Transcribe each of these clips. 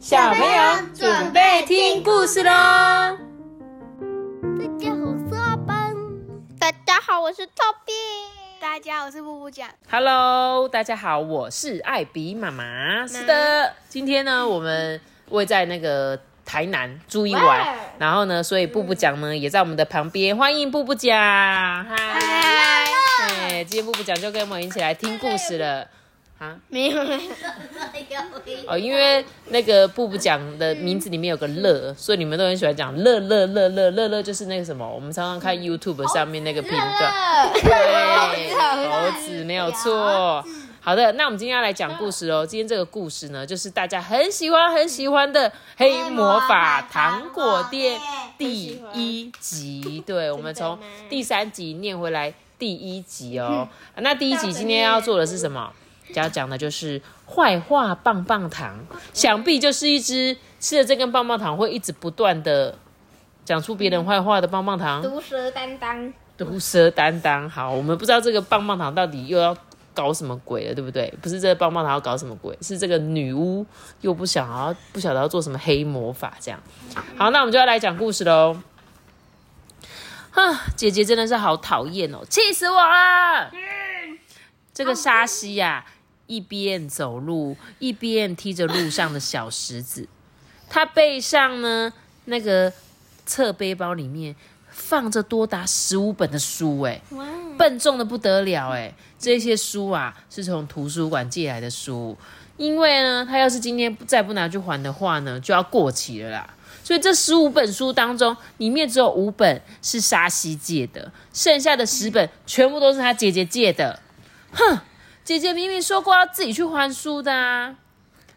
小朋友准备听故事喽！大家好，我是阿班。大家好，我是 Toby。大家好，我是布布酱。Hello，大家好，我是艾比妈妈。是的，今天呢，我们会在那个台南住一晚，然后呢，所以布布酱呢也在我们的旁边，欢迎布布酱。嗨，哎，今天布布酱就跟我们一起来听故事了。啊，没有，哦，因为那个布布讲的名字里面有个乐，所以你们都很喜欢讲乐乐乐乐乐乐，就是那个什么，我们常常看 YouTube 上面那个频段，对，猴子没有错。好的，那我们今天要来讲故事哦。今天这个故事呢，就是大家很喜欢很喜欢的《黑魔法糖果店》第一集。对，我们从第三集念回来第一集哦。那第一集今天要做的是什么？要讲的就是坏话棒棒糖，想必就是一只吃了这根棒棒糖会一直不断的讲出别人坏话的棒棒糖。毒蛇担当。毒蛇担当，好，我们不知道这个棒棒糖到底又要搞什么鬼了，对不对？不是这个棒棒糖要搞什么鬼，是这个女巫又不想要不晓得要做什么黑魔法，这样。好，那我们就要来讲故事喽。啊，姐姐真的是好讨厌哦，气死我了！这个沙西呀、一边走路一边踢着路上的小石子，他背上呢那个侧背包里面放着多达十五本的书，哎，笨重的不得了，哎，这些书啊是从图书馆借来的书，因为呢，他要是今天再不拿去还的话呢，就要过期了啦。所以这十五本书当中，里面只有五本是沙西借的，剩下的十本全部都是他姐姐借的。哼，姐姐明明说过要自己去还书的啊！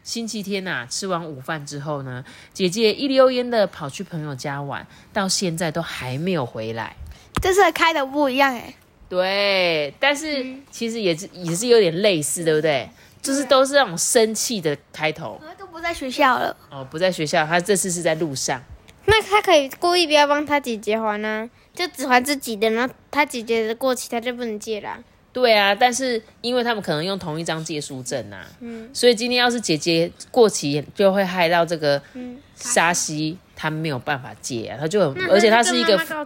星期天呐、啊，吃完午饭之后呢，姐姐一溜烟的跑去朋友家玩，到现在都还没有回来。这次开的不一样哎，对，但是其实也是也是有点类似，对不对？就是都是那种生气的开头我都不在学校了。哦，不在学校，他这次是在路上。那他可以故意不要帮他姐姐还呢、就只还自己的，然后他姐姐的过期他就不能借啦。对啊，但是因为他们可能用同一张借书证啊，所以今天要是姐姐过期，就会害到这个沙西，他没有办法借啊，他就很，而且他是一个告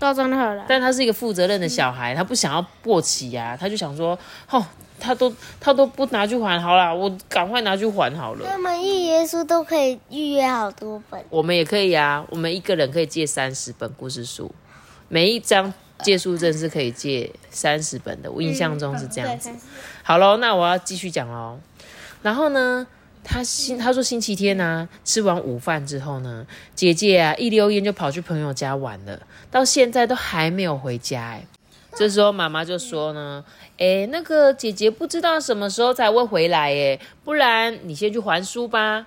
告状了。但他是一个负责任的小孩，他不想要过期呀、他就想说，哦，他都他都不拿去还，好啦，我赶快拿去还好了。他们预约书都可以预约好多本，我们也可以啊，我们一个人可以借三十本故事书，每一张借书证是可以借三十本的，我印象中是这样子。好喽，那我要继续讲喽。然后呢，他星他说星期天呢、吃完午饭之后呢，姐姐啊一溜烟就跑去朋友家玩了，到现在都还没有回家哎。这时候妈妈就说呢，哎，那个姐姐不知道什么时候才会回来哎，不然你先去还书吧。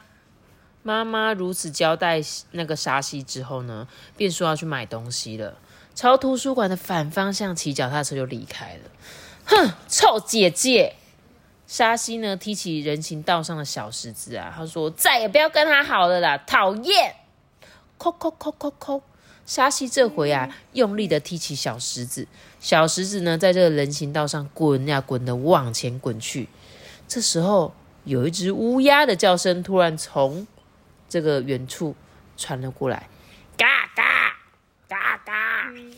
妈妈如此交代那个沙西之后呢，便说要去买东西了，朝图书馆的反方向骑脚踏车就离开了。哼，臭姐姐！沙西呢踢起人行道上的小石子啊，他说再也不要跟他好了啦，讨厌！扣扣扣扣扣！沙西这回啊，用力的踢起小石子，小石子呢，在这个人行道上滚呀滚的往前滚去。这时候，有一只乌鸦的叫声突然从这个远处传了过来！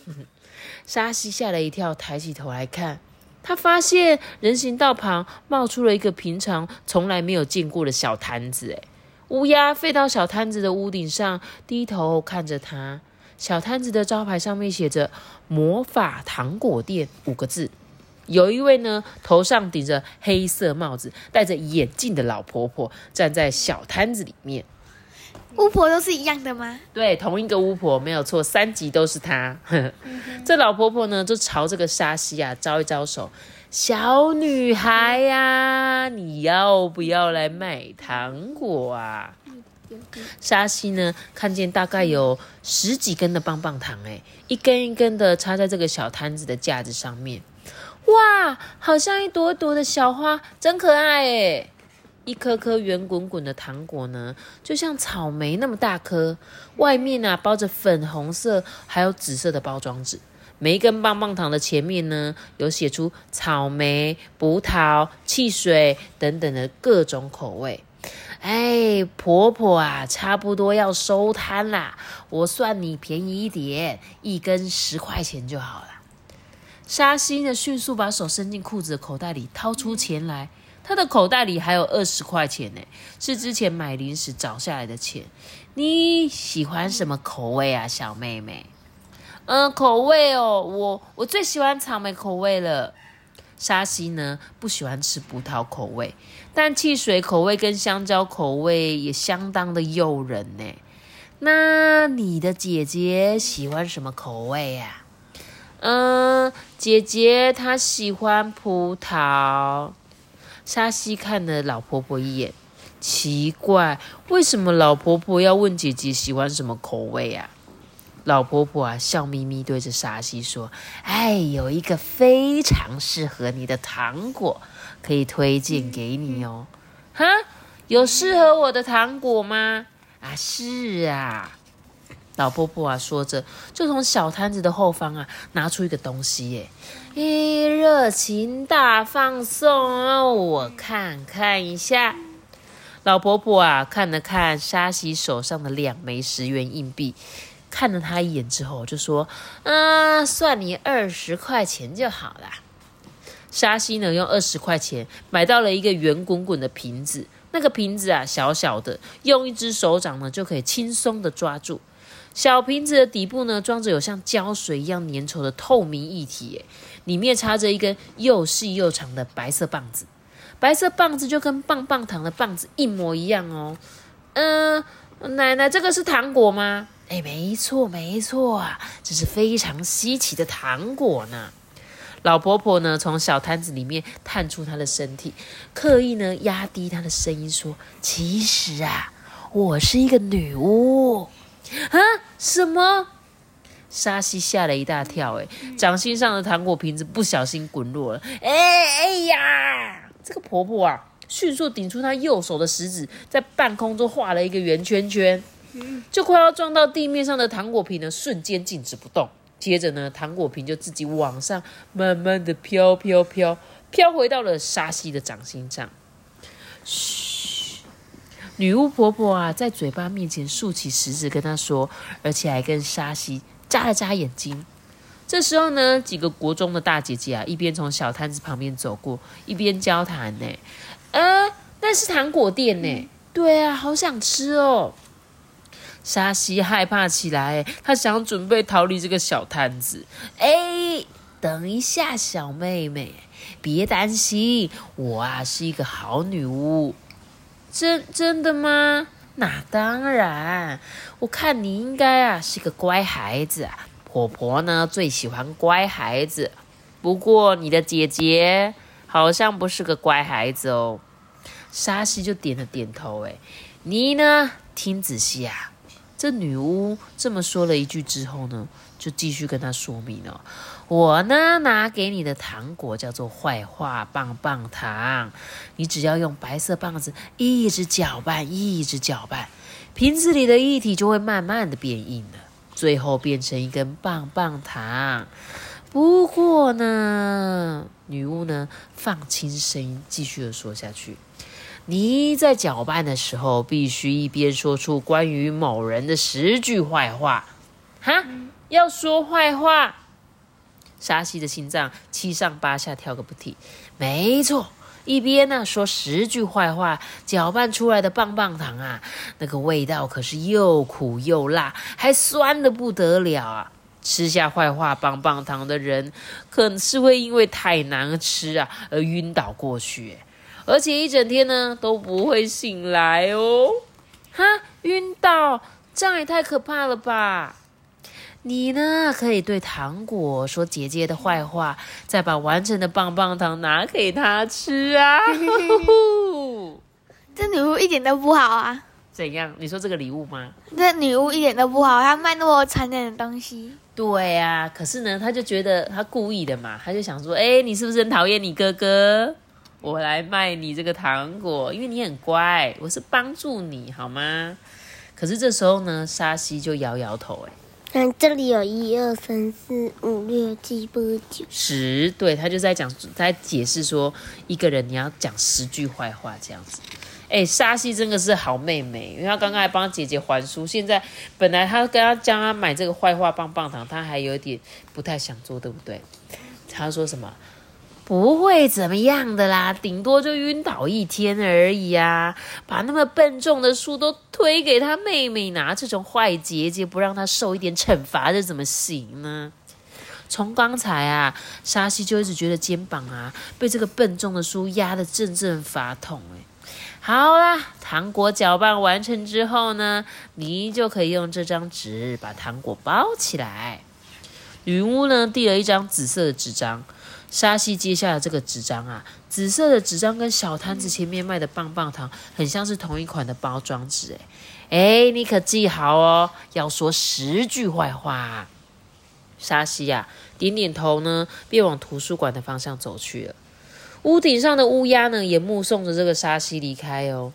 沙西吓了一跳，抬起头来看，他发现人行道旁冒出了一个平常从来没有见过的小摊子。哎，乌鸦飞到小摊子的屋顶上，低头看着他。小摊子的招牌上面写着“魔法糖果店”五个字。有一位呢，头上顶着黑色帽子、戴着眼镜的老婆婆站在小摊子里面。巫婆都是一样的吗？对，同一个巫婆没有错，三集都是她。这老婆婆呢，就朝这个沙西啊招一招手：“小女孩呀、你要不要来买糖果啊？”沙西呢，看见大概有十几根的棒棒糖，哎，一根一根的插在这个小摊子的架子上面。哇，好像一朵朵的小花，真可爱哎！一颗颗圆滚滚的糖果呢，就像草莓那么大颗，外面啊包着粉红色还有紫色的包装纸。每一根棒棒糖的前面呢，有写出草莓、葡萄、汽水等等的各种口味。哎，婆婆啊，差不多要收摊啦，我算你便宜一点，一根十块钱就好了。沙西呢，迅速把手伸进裤子的口袋里，掏出钱来。他的口袋里还有二十块钱呢，是之前买零食找下来的钱。你喜欢什么口味啊，小妹妹？嗯，口味哦，我我最喜欢草莓口味了。沙西呢，不喜欢吃葡萄口味，但汽水口味跟香蕉口味也相当的诱人呢。那你的姐姐喜欢什么口味呀？嗯，姐姐她喜欢葡萄。沙西看了老婆婆一眼，奇怪，为什么老婆婆要问姐姐喜欢什么口味啊？老婆婆啊，笑眯眯对着沙西说：“哎，有一个非常适合你的糖果，可以推荐给你哦。”哈，有适合我的糖果吗？啊，是啊。老婆婆啊，说着就从小摊子的后方啊拿出一个东西，耶，咦，热情大放送哦，我看看一下。老婆婆啊看了看沙西手上的两枚十元硬币，看了他一眼之后就说：“啊，算你二十块钱就好了。”沙西呢用二十块钱买到了一个圆滚滚的瓶子，那个瓶子啊小小的，用一只手掌呢就可以轻松的抓住。小瓶子的底部呢，装着有像胶水一样粘稠的透明液体，里面插着一根又细又长的白色棒子，白色棒子就跟棒棒糖的棒子一模一样哦。嗯，奶奶，这个是糖果吗？哎，没错，没错啊，这是非常稀奇的糖果呢。老婆婆呢，从小摊子里面探出她的身体，刻意呢压低她的声音说：“其实啊，我是一个女巫。”啊！什么？沙西吓了一大跳，哎，掌心上的糖果瓶子不小心滚落了。哎哎呀！这个婆婆啊，迅速顶出她右手的食指，在半空中画了一个圆圈圈，就快要撞到地面上的糖果瓶呢，瞬间静止不动。接着呢，糖果瓶就自己往上慢慢的飘飘飘，飘回到了沙西的掌心上。嘘。女巫婆婆啊，在嘴巴面前竖起食指跟她说，而且还跟沙西眨了眨眼睛。这时候呢，几个国中的大姐姐啊，一边从小摊子旁边走过，一边交谈呢。呃，那是糖果店呢。对啊，好想吃哦。沙西害怕起来，她想准备逃离这个小摊子。哎，等一下，小妹妹，别担心，我啊是一个好女巫。真真的吗？那当然，我看你应该啊是个乖孩子啊。婆婆呢最喜欢乖孩子，不过你的姐姐好像不是个乖孩子哦。沙西就点了点头，哎，你呢？听仔细啊。这女巫这么说了一句之后呢，就继续跟他说明了。我呢，拿给你的糖果叫做坏话棒棒糖。你只要用白色棒子一直搅拌，一直搅拌，瓶子里的液体就会慢慢的变硬了，最后变成一根棒棒糖。不过呢，女巫呢放轻声音，继续的说下去：你在搅拌的时候，必须一边说出关于某人的十句坏话。哈，要说坏话。沙西的心脏七上八下跳个不停。没错，一边呢说十句坏话，搅拌出来的棒棒糖啊，那个味道可是又苦又辣，还酸的不得了啊！吃下坏话棒棒糖的人，可能是会因为太难吃啊而晕倒过去，而且一整天呢都不会醒来哦。哈，晕倒，这样也太可怕了吧！你呢？可以对糖果说姐姐的坏话，再把完成的棒棒糖拿给她吃啊！这女巫一点都不好啊！怎样？你说这个礼物吗？这女巫一点都不好，她卖那么残忍的东西。对啊，可是呢，她就觉得她故意的嘛，她就想说，哎，你是不是很讨厌你哥哥？我来卖你这个糖果，因为你很乖，我是帮助你好吗？可是这时候呢，沙西就摇摇头，哎。嗯，这里有一二三四五六七八九十，对他就在讲，在解释说，一个人你要讲十句坏话这样子。哎，沙西真的是好妹妹，因为她刚刚还帮姐姐还书，现在本来她跟她叫她买这个坏话棒棒糖，她还有点不太想做，对不对？她说什么？不会怎么样的啦，顶多就晕倒一天而已啊！把那么笨重的书都推给他妹妹拿，这种坏姐姐不让她受一点惩罚，这怎么行呢？从刚才啊，沙西就一直觉得肩膀啊被这个笨重的书压得阵阵发痛。哎，好啦，糖果搅拌完成之后呢，你就可以用这张纸把糖果包起来。女巫呢递了一张紫色的纸张。沙西接下了这个纸张啊，紫色的纸张跟小摊子前面卖的棒棒糖很像是同一款的包装纸，哎哎，你可记好哦，要说十句坏话。沙西呀，点点头呢，便往图书馆的方向走去了。屋顶上的乌鸦呢，也目送着这个沙西离开哦。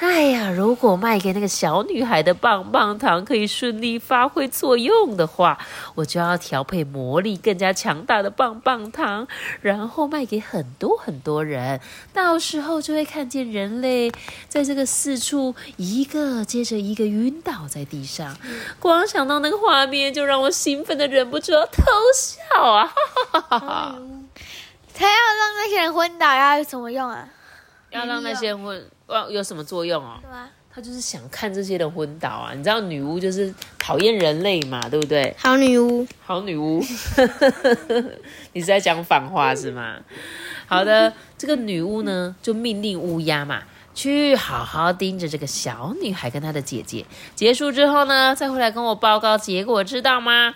哎呀，如果卖给那个小女孩的棒棒糖可以顺利发挥作用的话，我就要调配魔力更加强大的棒棒糖，然后卖给很多很多人。到时候就会看见人类在这个四处一个接着一个晕倒在地上。光想到那个画面，就让我兴奋的忍不住要偷笑啊！哈哈哈哈！他要让那些人昏倒，要有什么用啊？要让那些人昏。有什么作用哦？他就是想看这些人昏倒啊！你知道女巫就是讨厌人类嘛，对不对？好女巫，好女巫，你是在讲反话是吗？好的，这个女巫呢就命令乌鸦嘛，去好好盯着这个小女孩跟她的姐姐。结束之后呢，再回来跟我报告结果，知道吗？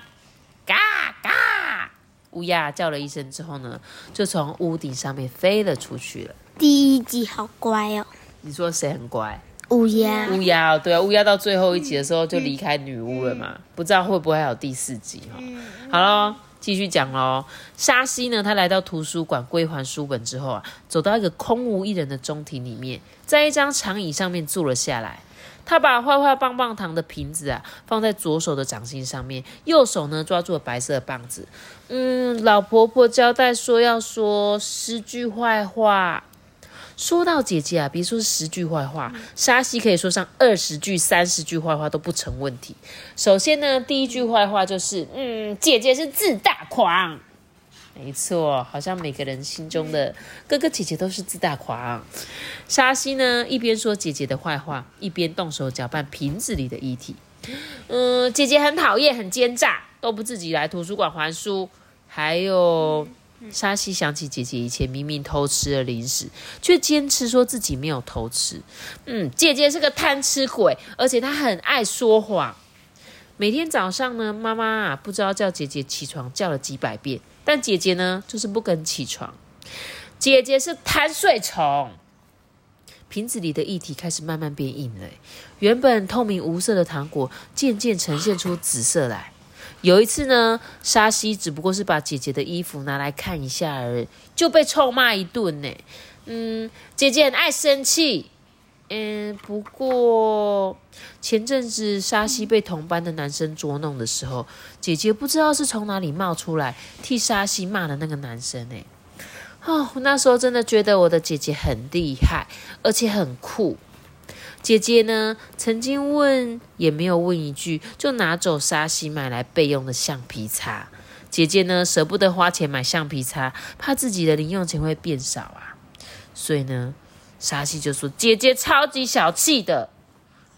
嘎嘎，乌鸦叫了一声之后呢，就从屋顶上面飞了出去了。第一集好乖哦。你说谁很乖？乌鸦。乌鸦，对啊，乌鸦到最后一集的时候就离开女巫了嘛，不知道会不会还有第四集哈。好了，继续讲喽。沙西呢，他来到图书馆归还书本之后啊，走到一个空无一人的中庭里面，在一张长椅上面坐了下来。他把坏坏棒棒糖的瓶子啊放在左手的掌心上面，右手呢抓住了白色的棒子。嗯，老婆婆交代说要说十句坏话。说到姐姐啊，别说是十句坏话，沙西可以说上二十句、三十句坏话都不成问题。首先呢，第一句坏话就是，嗯，姐姐是自大狂。没错，好像每个人心中的哥哥姐姐都是自大狂。沙西呢，一边说姐姐的坏话，一边动手搅拌瓶子里的液体。嗯，姐姐很讨厌，很奸诈，都不自己来图书馆还书，还有。沙西想起姐姐以前明明偷吃了零食，却坚持说自己没有偷吃。嗯，姐姐是个贪吃鬼，而且她很爱说谎。每天早上呢，妈妈啊不知道叫姐姐起床叫了几百遍，但姐姐呢就是不肯起床。姐姐是贪睡虫。瓶子里的液体开始慢慢变硬了，原本透明无色的糖果渐渐呈现出紫色来。有一次呢，沙西只不过是把姐姐的衣服拿来看一下而已，就被臭骂一顿呢。嗯，姐姐很爱生气。嗯，不过前阵子沙西被同班的男生捉弄的时候，姐姐不知道是从哪里冒出来替沙西骂的那个男生呢。哦，那时候真的觉得我的姐姐很厉害，而且很酷。姐姐呢，曾经问也没有问一句，就拿走沙西买来备用的橡皮擦。姐姐呢，舍不得花钱买橡皮擦，怕自己的零用钱会变少啊。所以呢，沙西就说姐姐超级小气的。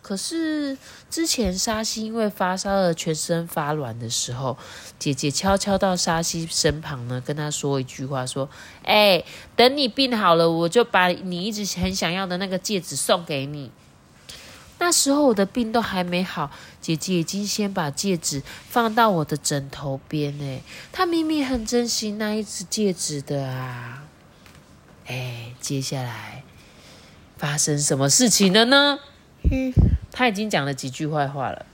可是之前沙西因为发烧而全身发软的时候，姐姐悄悄到沙西身旁呢，跟他说一句话，说：“哎，等你病好了，我就把你一直很想要的那个戒指送给你。”那时候我的病都还没好，姐姐已经先把戒指放到我的枕头边诶。她明明很珍惜那一只戒指的啊！哎，接下来发生什么事情了呢？嗯，他已经讲了几句坏话了，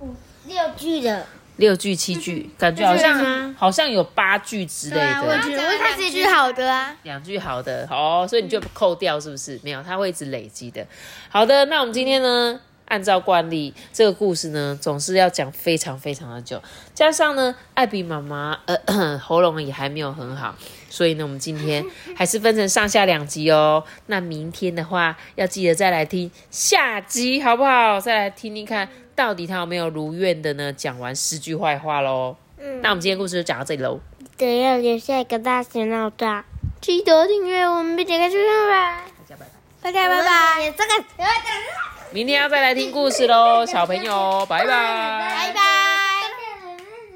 五六句的。六句七句，感觉好像好像有八句之类的。我觉得它是一句好的啊，两句好的哦，所以你就扣掉是不是？没有，它会一直累积的。好的，那我们今天呢，按照惯例，这个故事呢总是要讲非常非常的久，加上呢，艾比妈妈呃 喉咙也还没有很好，所以呢，我们今天还是分成上下两集哦。那明天的话，要记得再来听下集，好不好？再来听听看，到底他有没有如愿的呢？讲完十句坏话喽。嗯，那我们今天故事就讲到这里喽。等要留下一个大写闹大，记得订阅我们，并点开收听吧。大家拜拜。大家拜拜。这个，明天要再来听故事喽，小朋友，拜拜。拜拜。